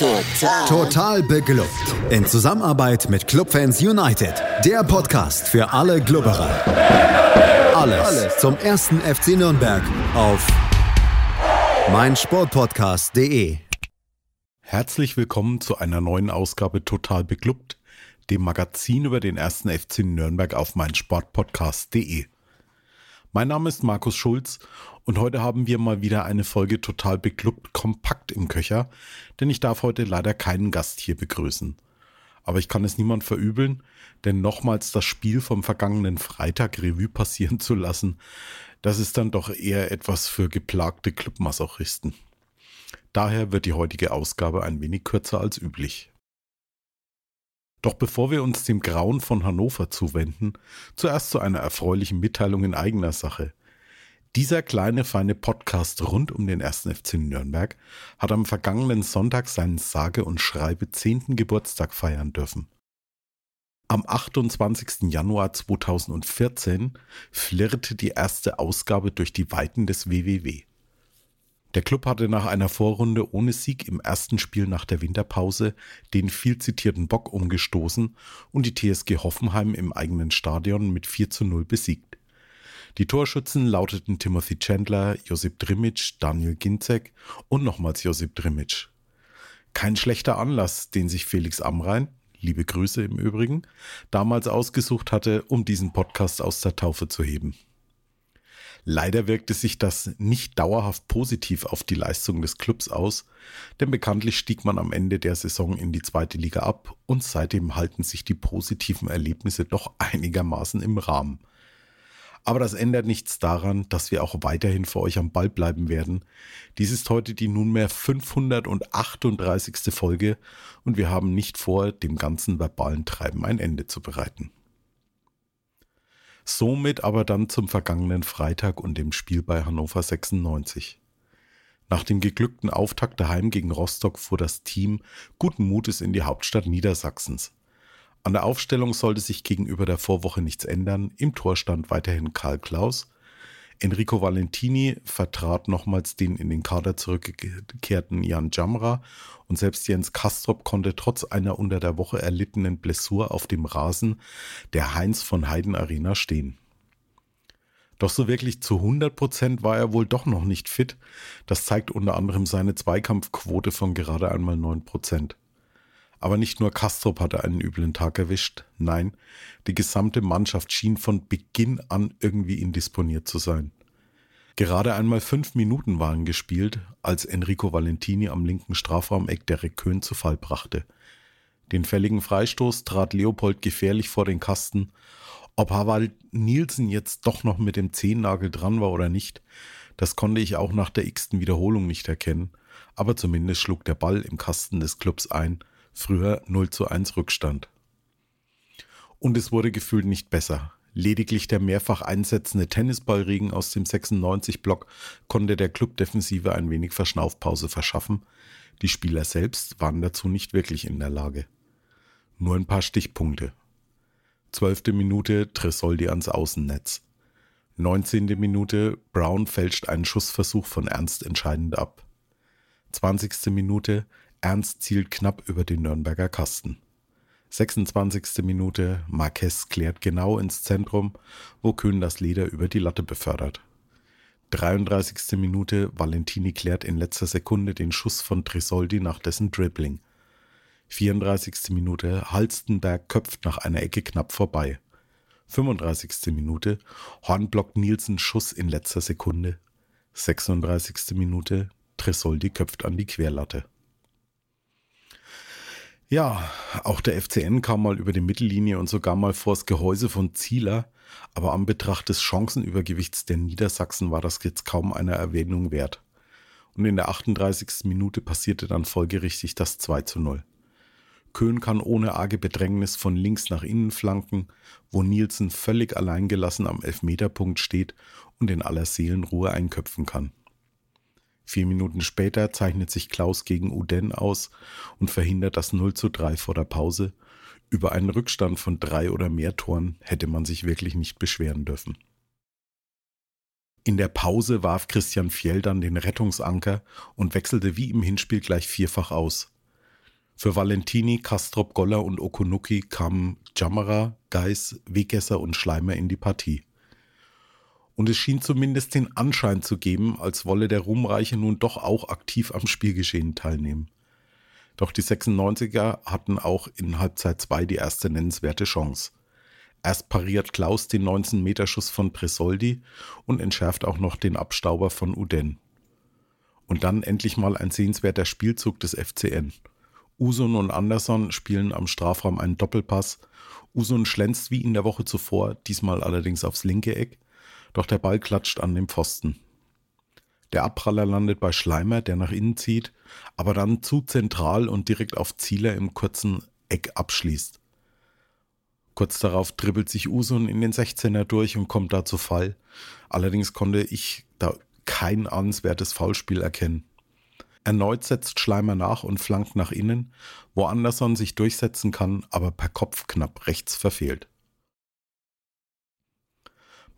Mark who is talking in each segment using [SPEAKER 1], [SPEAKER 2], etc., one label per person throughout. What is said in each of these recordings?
[SPEAKER 1] Total. Total beglückt. In Zusammenarbeit mit Clubfans United. Der Podcast für alle Glubberer. Alles, Alles zum ersten FC Nürnberg auf meinsportpodcast.de.
[SPEAKER 2] Herzlich willkommen zu einer neuen Ausgabe Total beglückt, dem Magazin über den ersten FC Nürnberg auf meinsportpodcast.de. Mein Name ist Markus Schulz und heute haben wir mal wieder eine Folge total beklubbt kompakt im Köcher, denn ich darf heute leider keinen Gast hier begrüßen. Aber ich kann es niemand verübeln, denn nochmals das Spiel vom vergangenen Freitag Revue passieren zu lassen, das ist dann doch eher etwas für geplagte Clubmasochisten. Daher wird die heutige Ausgabe ein wenig kürzer als üblich. Doch bevor wir uns dem Grauen von Hannover zuwenden, zuerst zu einer erfreulichen Mitteilung in eigener Sache. Dieser kleine feine Podcast rund um den 1. FC Nürnberg hat am vergangenen Sonntag seinen sage und schreibe 10. Geburtstag feiern dürfen. Am 28. Januar 2014 flirrte die erste Ausgabe durch die Weiten des WWW. Der Club hatte nach einer Vorrunde ohne Sieg im ersten Spiel nach der Winterpause den viel zitierten Bock umgestoßen und die TSG Hoffenheim im eigenen Stadion mit 4 zu 0 besiegt. Die Torschützen lauteten Timothy Chandler, Josip Drimic, Daniel Ginzek und nochmals Josip Drimic. Kein schlechter Anlass, den sich Felix Amrein, liebe Grüße im Übrigen, damals ausgesucht hatte, um diesen Podcast aus der Taufe zu heben. Leider wirkte sich das nicht dauerhaft positiv auf die Leistung des Clubs aus, denn bekanntlich stieg man am Ende der Saison in die zweite Liga ab und seitdem halten sich die positiven Erlebnisse doch einigermaßen im Rahmen. Aber das ändert nichts daran, dass wir auch weiterhin für euch am Ball bleiben werden. Dies ist heute die nunmehr 538. Folge und wir haben nicht vor, dem ganzen verbalen Treiben ein Ende zu bereiten. Somit aber dann zum vergangenen Freitag und dem Spiel bei Hannover 96. Nach dem geglückten Auftakt daheim gegen Rostock fuhr das Team guten Mutes in die Hauptstadt Niedersachsens. An der Aufstellung sollte sich gegenüber der Vorwoche nichts ändern. Im Tor stand weiterhin Karl Klaus. Enrico Valentini vertrat nochmals den in den Kader zurückgekehrten Jan Jamra und selbst Jens Kastrop konnte trotz einer unter der Woche erlittenen Blessur auf dem Rasen der Heinz von Heiden Arena stehen. Doch so wirklich zu 100 Prozent war er wohl doch noch nicht fit. Das zeigt unter anderem seine Zweikampfquote von gerade einmal 9 Prozent. Aber nicht nur Kastrop hatte einen üblen Tag erwischt, nein, die gesamte Mannschaft schien von Beginn an irgendwie indisponiert zu sein. Gerade einmal fünf Minuten waren gespielt, als Enrico Valentini am linken Strafraumeck Derek Köhn zu Fall brachte. Den fälligen Freistoß trat Leopold gefährlich vor den Kasten. Ob Harald Nielsen jetzt doch noch mit dem Zehennagel dran war oder nicht, das konnte ich auch nach der x-ten Wiederholung nicht erkennen, aber zumindest schlug der Ball im Kasten des Clubs ein früher 0 zu 1 Rückstand. Und es wurde gefühlt nicht besser. Lediglich der mehrfach einsetzende Tennisballregen aus dem 96-Block konnte der Clubdefensive ein wenig Verschnaufpause verschaffen. Die Spieler selbst waren dazu nicht wirklich in der Lage. Nur ein paar Stichpunkte. Zwölfte Minute Tresoldi ans Außennetz. 19. Minute Brown fälscht einen Schussversuch von Ernst entscheidend ab. 20. Minute Ernst zielt knapp über den Nürnberger Kasten. 26. Minute, Marquez klärt genau ins Zentrum, wo Köhn das Leder über die Latte befördert. 33. Minute, Valentini klärt in letzter Sekunde den Schuss von Trisoldi nach dessen Dribbling. 34. Minute, Halstenberg köpft nach einer Ecke knapp vorbei. 35. Minute, Horn blockt Nielsen Schuss in letzter Sekunde. 36. Minute, Tresoldi köpft an die Querlatte. Ja, auch der FCN kam mal über die Mittellinie und sogar mal vors Gehäuse von Zieler, aber am Betracht des Chancenübergewichts der Niedersachsen war das jetzt kaum einer Erwähnung wert. Und in der 38. Minute passierte dann folgerichtig das 2 zu 0. Köhn kann ohne arge Bedrängnis von links nach innen flanken, wo Nielsen völlig alleingelassen am Elfmeterpunkt steht und in aller Seelenruhe einköpfen kann. Vier Minuten später zeichnet sich Klaus gegen Uden aus und verhindert das 0 zu 3 vor der Pause. Über einen Rückstand von drei oder mehr Toren hätte man sich wirklich nicht beschweren dürfen. In der Pause warf Christian Fjell dann den Rettungsanker und wechselte wie im Hinspiel gleich vierfach aus. Für Valentini, Kastrop, Goller und Okunuki kamen Jammerer, Geis, Wegesser und Schleimer in die Partie. Und es schien zumindest den Anschein zu geben, als wolle der Ruhmreiche nun doch auch aktiv am Spielgeschehen teilnehmen. Doch die 96er hatten auch in Halbzeit 2 die erste nennenswerte Chance. Erst pariert Klaus den 19-Meter-Schuss von Presoldi und entschärft auch noch den Abstauber von Uden. Und dann endlich mal ein sehenswerter Spielzug des FCN. Usun und Anderson spielen am Strafraum einen Doppelpass. Usun schlänzt wie in der Woche zuvor, diesmal allerdings aufs linke Eck, doch der Ball klatscht an den Pfosten. Der Abpraller landet bei Schleimer, der nach innen zieht, aber dann zu zentral und direkt auf Zieler im kurzen Eck abschließt. Kurz darauf dribbelt sich Usun in den 16er durch und kommt da zu Fall. Allerdings konnte ich da kein ahnenswertes Foulspiel erkennen. Erneut setzt Schleimer nach und flankt nach innen, wo Anderson sich durchsetzen kann, aber per Kopf knapp rechts verfehlt.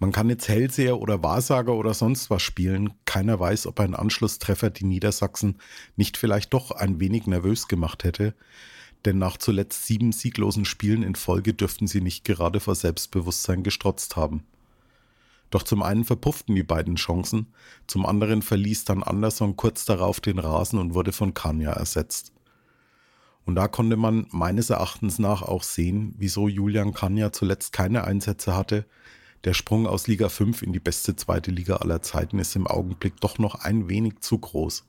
[SPEAKER 2] Man kann jetzt Hellseher oder Wahrsager oder sonst was spielen. Keiner weiß, ob ein Anschlusstreffer die Niedersachsen nicht vielleicht doch ein wenig nervös gemacht hätte. Denn nach zuletzt sieben sieglosen Spielen in Folge dürften sie nicht gerade vor Selbstbewusstsein gestrotzt haben. Doch zum einen verpufften die beiden Chancen, zum anderen verließ dann Anderson kurz darauf den Rasen und wurde von Kanya ersetzt. Und da konnte man meines Erachtens nach auch sehen, wieso Julian Kanya zuletzt keine Einsätze hatte. Der Sprung aus Liga 5 in die beste zweite Liga aller Zeiten ist im Augenblick doch noch ein wenig zu groß.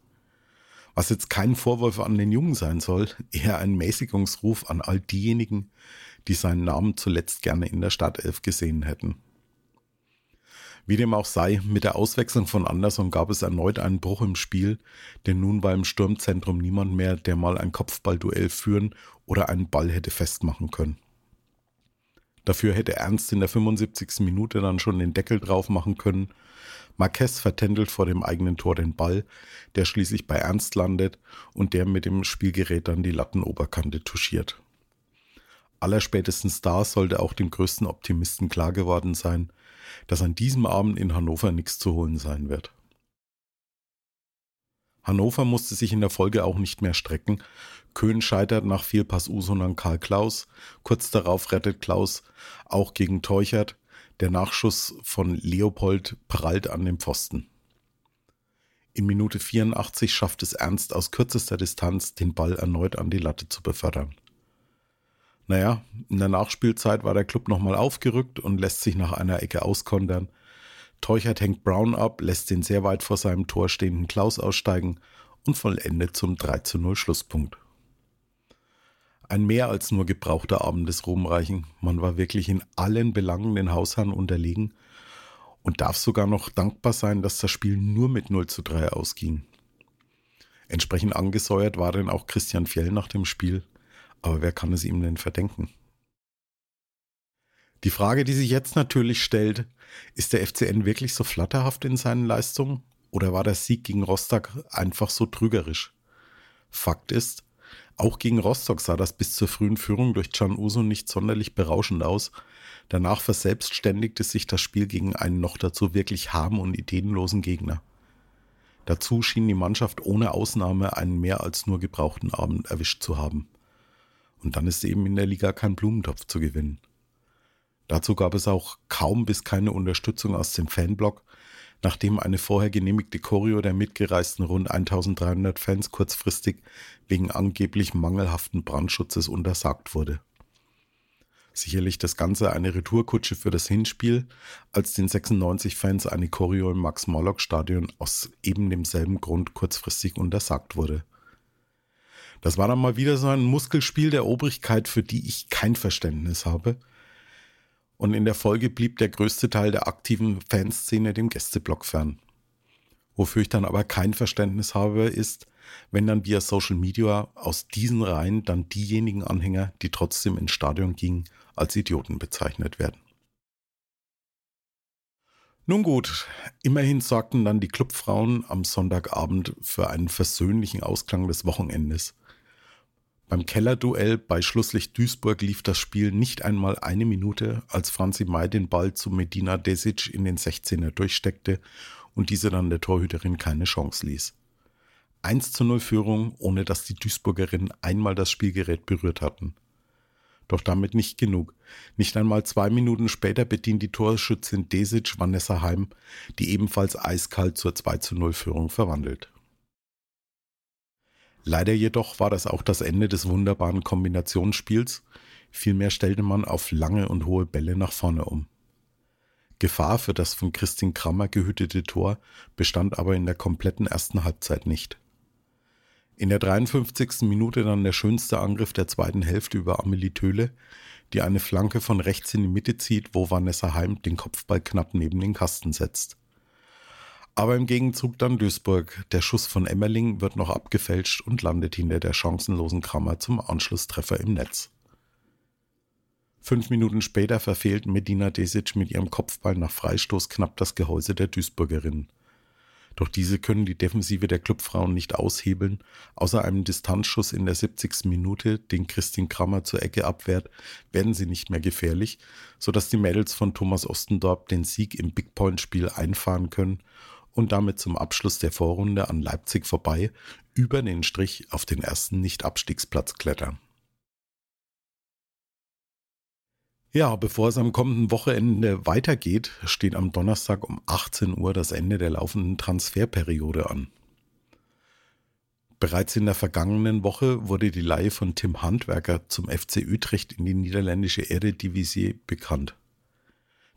[SPEAKER 2] Was jetzt kein Vorwurf an den Jungen sein soll, eher ein Mäßigungsruf an all diejenigen, die seinen Namen zuletzt gerne in der Startelf gesehen hätten. Wie dem auch sei, mit der Auswechslung von Anderson gab es erneut einen Bruch im Spiel, denn nun war im Sturmzentrum niemand mehr, der mal ein Kopfballduell führen oder einen Ball hätte festmachen können. Dafür hätte Ernst in der 75. Minute dann schon den Deckel drauf machen können. Marquez vertändelt vor dem eigenen Tor den Ball, der schließlich bei Ernst landet und der mit dem Spielgerät dann die Lattenoberkante touchiert. Allerspätestens da sollte auch dem größten Optimisten klar geworden sein, dass an diesem Abend in Hannover nichts zu holen sein wird. Hannover musste sich in der Folge auch nicht mehr strecken. Köhn scheitert nach Fehlpass Usun an Karl Klaus. Kurz darauf rettet Klaus auch gegen Teuchert. Der Nachschuss von Leopold prallt an den Pfosten. In Minute 84 schafft es Ernst aus kürzester Distanz, den Ball erneut an die Latte zu befördern. Naja, in der Nachspielzeit war der Club nochmal aufgerückt und lässt sich nach einer Ecke auskontern. Teuchert hängt Brown ab, lässt den sehr weit vor seinem Tor stehenden Klaus aussteigen und vollendet zum 3 zu 0 Schlusspunkt. Ein mehr als nur gebrauchter Abend des Ruhmreichen. Man war wirklich in allen Belangen den Hausherren unterlegen und darf sogar noch dankbar sein, dass das Spiel nur mit 0 zu 3 ausging. Entsprechend angesäuert war denn auch Christian Fjell nach dem Spiel. Aber wer kann es ihm denn verdenken? Die Frage, die sich jetzt natürlich stellt, ist der FCN wirklich so flatterhaft in seinen Leistungen oder war der Sieg gegen Rostock einfach so trügerisch? Fakt ist, auch gegen Rostock sah das bis zur frühen Führung durch Can Uso nicht sonderlich berauschend aus. Danach verselbstständigte sich das Spiel gegen einen noch dazu wirklich harm- und ideenlosen Gegner. Dazu schien die Mannschaft ohne Ausnahme einen mehr als nur gebrauchten Abend erwischt zu haben. Und dann ist eben in der Liga kein Blumentopf zu gewinnen. Dazu gab es auch kaum bis keine Unterstützung aus dem Fanblock, nachdem eine vorher genehmigte Choreo der mitgereisten rund 1300 Fans kurzfristig wegen angeblich mangelhaften Brandschutzes untersagt wurde. Sicherlich das Ganze eine Retourkutsche für das Hinspiel, als den 96 Fans eine Choreo im Max-Morlock-Stadion aus eben demselben Grund kurzfristig untersagt wurde. Das war dann mal wieder so ein Muskelspiel der Obrigkeit, für die ich kein Verständnis habe. Und in der Folge blieb der größte Teil der aktiven Fanszene dem Gästeblock fern. Wofür ich dann aber kein Verständnis habe, ist, wenn dann via Social Media aus diesen Reihen dann diejenigen Anhänger, die trotzdem ins Stadion gingen, als Idioten bezeichnet werden. Nun gut, immerhin sorgten dann die Clubfrauen am Sonntagabend für einen versöhnlichen Ausklang des Wochenendes. Beim Kellerduell bei Schlusslicht Duisburg lief das Spiel nicht einmal eine Minute, als Franzi May den Ball zu Medina Desic in den 16er durchsteckte und diese dann der Torhüterin keine Chance ließ. 1 zu 0 Führung, ohne dass die Duisburgerinnen einmal das Spielgerät berührt hatten. Doch damit nicht genug. Nicht einmal zwei Minuten später bedient die Torschützin Desic Vanessa Heim, die ebenfalls eiskalt zur 2 zu 0 Führung verwandelt. Leider jedoch war das auch das Ende des wunderbaren Kombinationsspiels. Vielmehr stellte man auf lange und hohe Bälle nach vorne um. Gefahr für das von Christine Krammer gehütete Tor bestand aber in der kompletten ersten Halbzeit nicht. In der 53. Minute dann der schönste Angriff der zweiten Hälfte über Amelie Töhle, die eine Flanke von rechts in die Mitte zieht, wo Vanessa Heim den Kopfball knapp neben den Kasten setzt. Aber im Gegenzug dann Duisburg. Der Schuss von Emmerling wird noch abgefälscht und landet hinter der chancenlosen Krammer zum Anschlusstreffer im Netz. Fünf Minuten später verfehlt Medina Desic mit ihrem Kopfball nach Freistoß knapp das Gehäuse der Duisburgerin. Doch diese können die Defensive der Clubfrauen nicht aushebeln. Außer einem Distanzschuss in der 70. Minute, den Christine Krammer zur Ecke abwehrt, werden sie nicht mehr gefährlich, sodass die Mädels von Thomas Ostendorp den Sieg im Big Point Spiel einfahren können und damit zum Abschluss der Vorrunde an Leipzig vorbei über den Strich auf den ersten Nicht-Abstiegsplatz klettern. Ja, bevor es am kommenden Wochenende weitergeht, steht am Donnerstag um 18 Uhr das Ende der laufenden Transferperiode an. Bereits in der vergangenen Woche wurde die Leihe von Tim Handwerker zum FC Utrecht in die niederländische Eredivisie bekannt.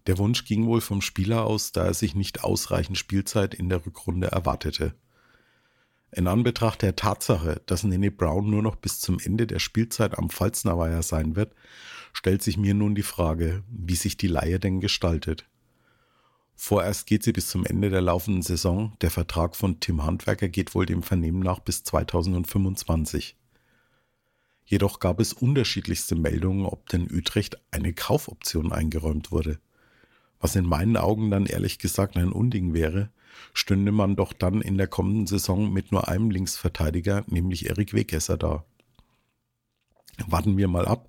[SPEAKER 2] Der Wunsch ging wohl vom Spieler aus, da er sich nicht ausreichend Spielzeit in der Rückrunde erwartete. In Anbetracht der Tatsache, dass Nene Brown nur noch bis zum Ende der Spielzeit am Pfalznerweiher sein wird, stellt sich mir nun die Frage, wie sich die Leihe denn gestaltet. Vorerst geht sie bis zum Ende der laufenden Saison. Der Vertrag von Tim Handwerker geht wohl dem Vernehmen nach bis 2025. Jedoch gab es unterschiedlichste Meldungen, ob denn Utrecht eine Kaufoption eingeräumt wurde. Was in meinen Augen dann ehrlich gesagt ein Unding wäre, stünde man doch dann in der kommenden Saison mit nur einem Linksverteidiger, nämlich Erik Wegesser da. Warten wir mal ab,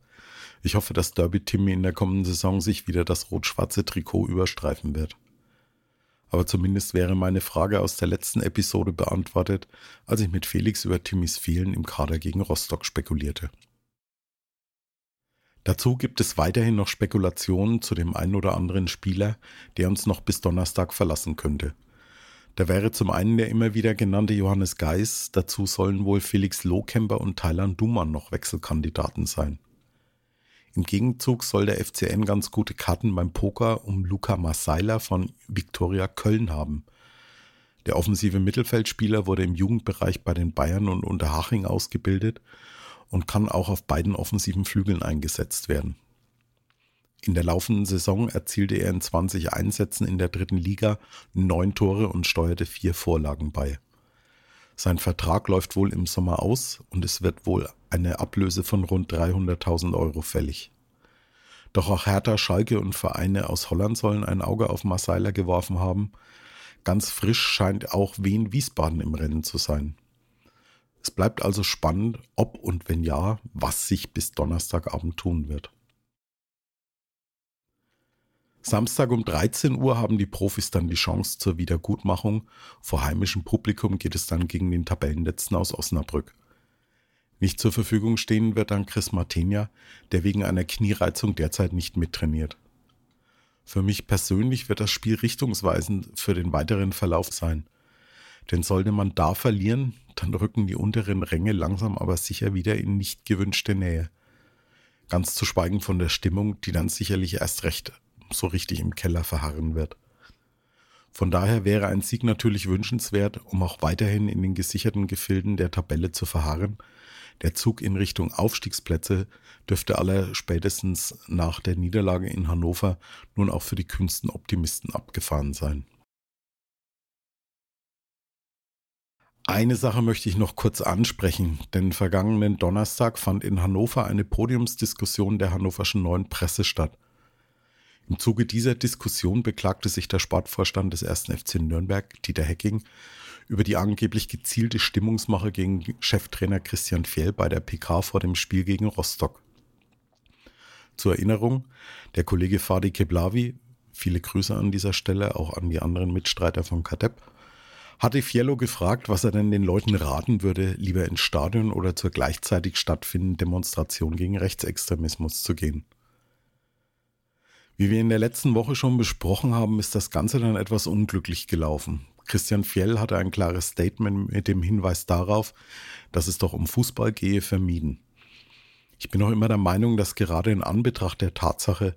[SPEAKER 2] ich hoffe, dass Derby Timmy in der kommenden Saison sich wieder das rot-schwarze Trikot überstreifen wird. Aber zumindest wäre meine Frage aus der letzten Episode beantwortet, als ich mit Felix über Timmys Fehlen im Kader gegen Rostock spekulierte. Dazu gibt es weiterhin noch Spekulationen zu dem einen oder anderen Spieler, der uns noch bis Donnerstag verlassen könnte. Da wäre zum einen der immer wieder genannte Johannes Geis, dazu sollen wohl Felix Lohkemper und Thailand Duman noch Wechselkandidaten sein. Im Gegenzug soll der FCN ganz gute Karten beim Poker um Luca Marsaila von Viktoria Köln haben. Der offensive Mittelfeldspieler wurde im Jugendbereich bei den Bayern und Unterhaching ausgebildet und kann auch auf beiden offensiven Flügeln eingesetzt werden. In der laufenden Saison erzielte er in 20 Einsätzen in der dritten Liga neun Tore und steuerte vier Vorlagen bei. Sein Vertrag läuft wohl im Sommer aus und es wird wohl eine Ablöse von rund 300.000 Euro fällig. Doch auch Hertha, Schalke und Vereine aus Holland sollen ein Auge auf Marseilla geworfen haben. Ganz frisch scheint auch Wien Wiesbaden im Rennen zu sein. Es bleibt also spannend, ob und wenn ja, was sich bis Donnerstagabend tun wird. Samstag um 13 Uhr haben die Profis dann die Chance zur Wiedergutmachung. Vor heimischem Publikum geht es dann gegen den Tabellenletzten aus Osnabrück. Nicht zur Verfügung stehen wird dann Chris Martenia, der wegen einer Kniereizung derzeit nicht mittrainiert. Für mich persönlich wird das Spiel richtungsweisend für den weiteren Verlauf sein. Denn sollte man da verlieren, dann rücken die unteren Ränge langsam aber sicher wieder in nicht gewünschte Nähe. Ganz zu schweigen von der Stimmung, die dann sicherlich erst recht so richtig im Keller verharren wird. Von daher wäre ein Sieg natürlich wünschenswert, um auch weiterhin in den gesicherten Gefilden der Tabelle zu verharren. Der Zug in Richtung Aufstiegsplätze dürfte aller spätestens nach der Niederlage in Hannover nun auch für die kühnsten Optimisten abgefahren sein. Eine Sache möchte ich noch kurz ansprechen, denn vergangenen Donnerstag fand in Hannover eine Podiumsdiskussion der hannoverschen neuen Presse statt. Im Zuge dieser Diskussion beklagte sich der Sportvorstand des 1. FC Nürnberg, Dieter Hecking, über die angeblich gezielte Stimmungsmache gegen Cheftrainer Christian Fjell bei der PK vor dem Spiel gegen Rostock. Zur Erinnerung, der Kollege Fadi Keblavi, viele Grüße an dieser Stelle, auch an die anderen Mitstreiter von Kadepp, hatte Fiello gefragt, was er denn den Leuten raten würde, lieber ins Stadion oder zur gleichzeitig stattfindenden Demonstration gegen Rechtsextremismus zu gehen. Wie wir in der letzten Woche schon besprochen haben, ist das Ganze dann etwas unglücklich gelaufen. Christian Fjell hatte ein klares Statement mit dem Hinweis darauf, dass es doch um Fußball gehe, vermieden. Ich bin auch immer der Meinung, dass gerade in Anbetracht der Tatsache,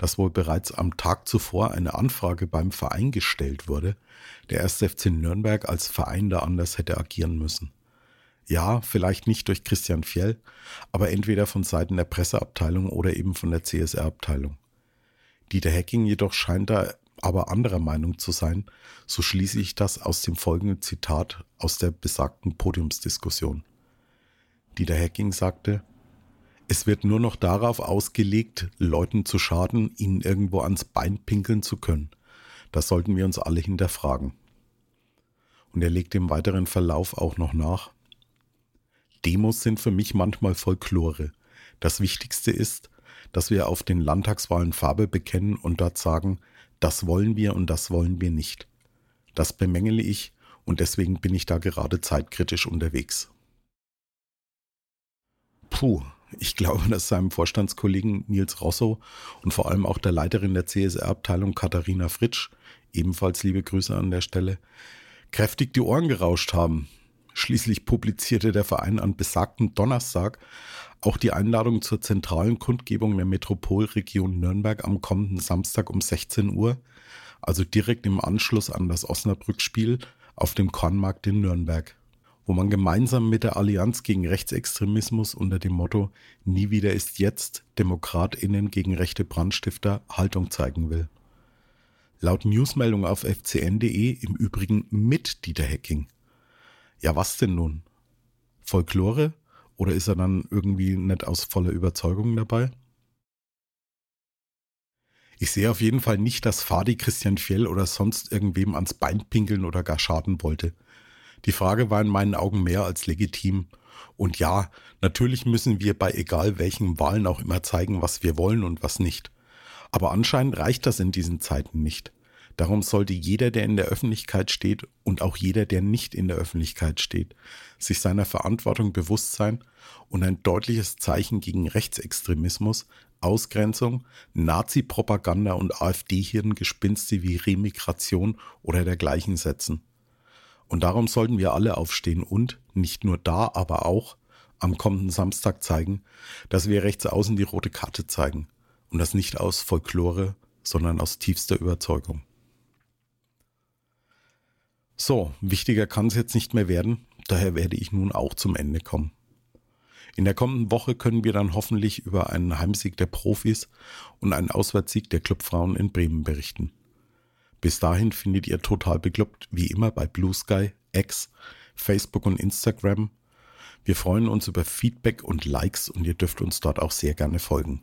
[SPEAKER 2] dass wohl bereits am Tag zuvor eine Anfrage beim Verein gestellt wurde, der 1. FC Nürnberg als Verein da anders hätte agieren müssen. Ja, vielleicht nicht durch Christian Fjell, aber entweder von Seiten der Presseabteilung oder eben von der CSR-Abteilung. Dieter Hacking jedoch scheint da aber anderer Meinung zu sein, so schließe ich das aus dem folgenden Zitat aus der besagten Podiumsdiskussion. Dieter Hacking sagte, es wird nur noch darauf ausgelegt, Leuten zu schaden, ihnen irgendwo ans Bein pinkeln zu können. Das sollten wir uns alle hinterfragen. Und er legt im weiteren Verlauf auch noch nach. Demos sind für mich manchmal Folklore. Das Wichtigste ist, dass wir auf den Landtagswahlen Farbe bekennen und dort sagen, das wollen wir und das wollen wir nicht. Das bemängele ich und deswegen bin ich da gerade zeitkritisch unterwegs. Puh, ich glaube, dass seinem Vorstandskollegen Nils Rosso und vor allem auch der Leiterin der CSR-Abteilung Katharina Fritsch, ebenfalls liebe Grüße an der Stelle, kräftig die Ohren gerauscht haben. Schließlich publizierte der Verein an besagten Donnerstag auch die Einladung zur zentralen Kundgebung der Metropolregion Nürnberg am kommenden Samstag um 16 Uhr, also direkt im Anschluss an das Osnabrück-Spiel auf dem Kornmarkt in Nürnberg wo man gemeinsam mit der Allianz gegen Rechtsextremismus unter dem Motto Nie wieder ist jetzt Demokratinnen gegen rechte Brandstifter Haltung zeigen will. Laut Newsmeldung auf fcn.de im Übrigen mit Dieter Hecking. Ja, was denn nun? Folklore? Oder ist er dann irgendwie nicht aus voller Überzeugung dabei? Ich sehe auf jeden Fall nicht, dass Fadi Christian Fjell oder sonst irgendwem ans Bein pinkeln oder gar schaden wollte. Die Frage war in meinen Augen mehr als legitim. Und ja, natürlich müssen wir bei egal welchen Wahlen auch immer zeigen, was wir wollen und was nicht. Aber anscheinend reicht das in diesen Zeiten nicht. Darum sollte jeder, der in der Öffentlichkeit steht und auch jeder, der nicht in der Öffentlichkeit steht, sich seiner Verantwortung bewusst sein und ein deutliches Zeichen gegen Rechtsextremismus, Ausgrenzung, Nazi-Propaganda und AfD-Hirngespinste wie Remigration oder dergleichen setzen. Und darum sollten wir alle aufstehen und nicht nur da, aber auch am kommenden Samstag zeigen, dass wir rechts außen die rote Karte zeigen. Und das nicht aus Folklore, sondern aus tiefster Überzeugung. So, wichtiger kann es jetzt nicht mehr werden, daher werde ich nun auch zum Ende kommen. In der kommenden Woche können wir dann hoffentlich über einen Heimsieg der Profis und einen Auswärtssieg der Clubfrauen in Bremen berichten. Bis dahin findet ihr total bekloppt wie immer bei Blue Sky, X, Facebook und Instagram. Wir freuen uns über Feedback und Likes und ihr dürft uns dort auch sehr gerne folgen.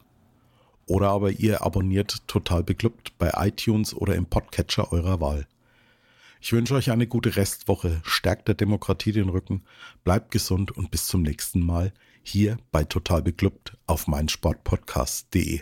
[SPEAKER 2] Oder aber ihr abonniert total bekloppt bei iTunes oder im Podcatcher eurer Wahl. Ich wünsche euch eine gute Restwoche, stärkt der Demokratie den Rücken, bleibt gesund und bis zum nächsten Mal hier bei Total Beklubbt auf meinsportpodcast.de.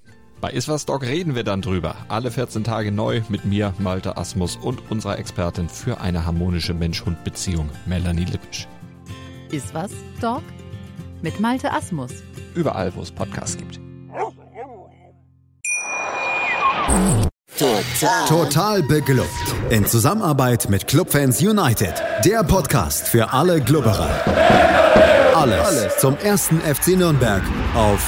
[SPEAKER 3] Bei Iswas Dog reden wir dann drüber. Alle 14 Tage neu mit mir, Malte Asmus und unserer Expertin für eine harmonische Mensch-Hund-Beziehung, Melanie Lippisch.
[SPEAKER 4] Iswas Dog mit Malte Asmus.
[SPEAKER 3] Überall, wo es Podcasts gibt.
[SPEAKER 1] Total. Total beglückt. In Zusammenarbeit mit Clubfans United. Der Podcast für alle Glubberer. Alles, Alles zum ersten FC Nürnberg auf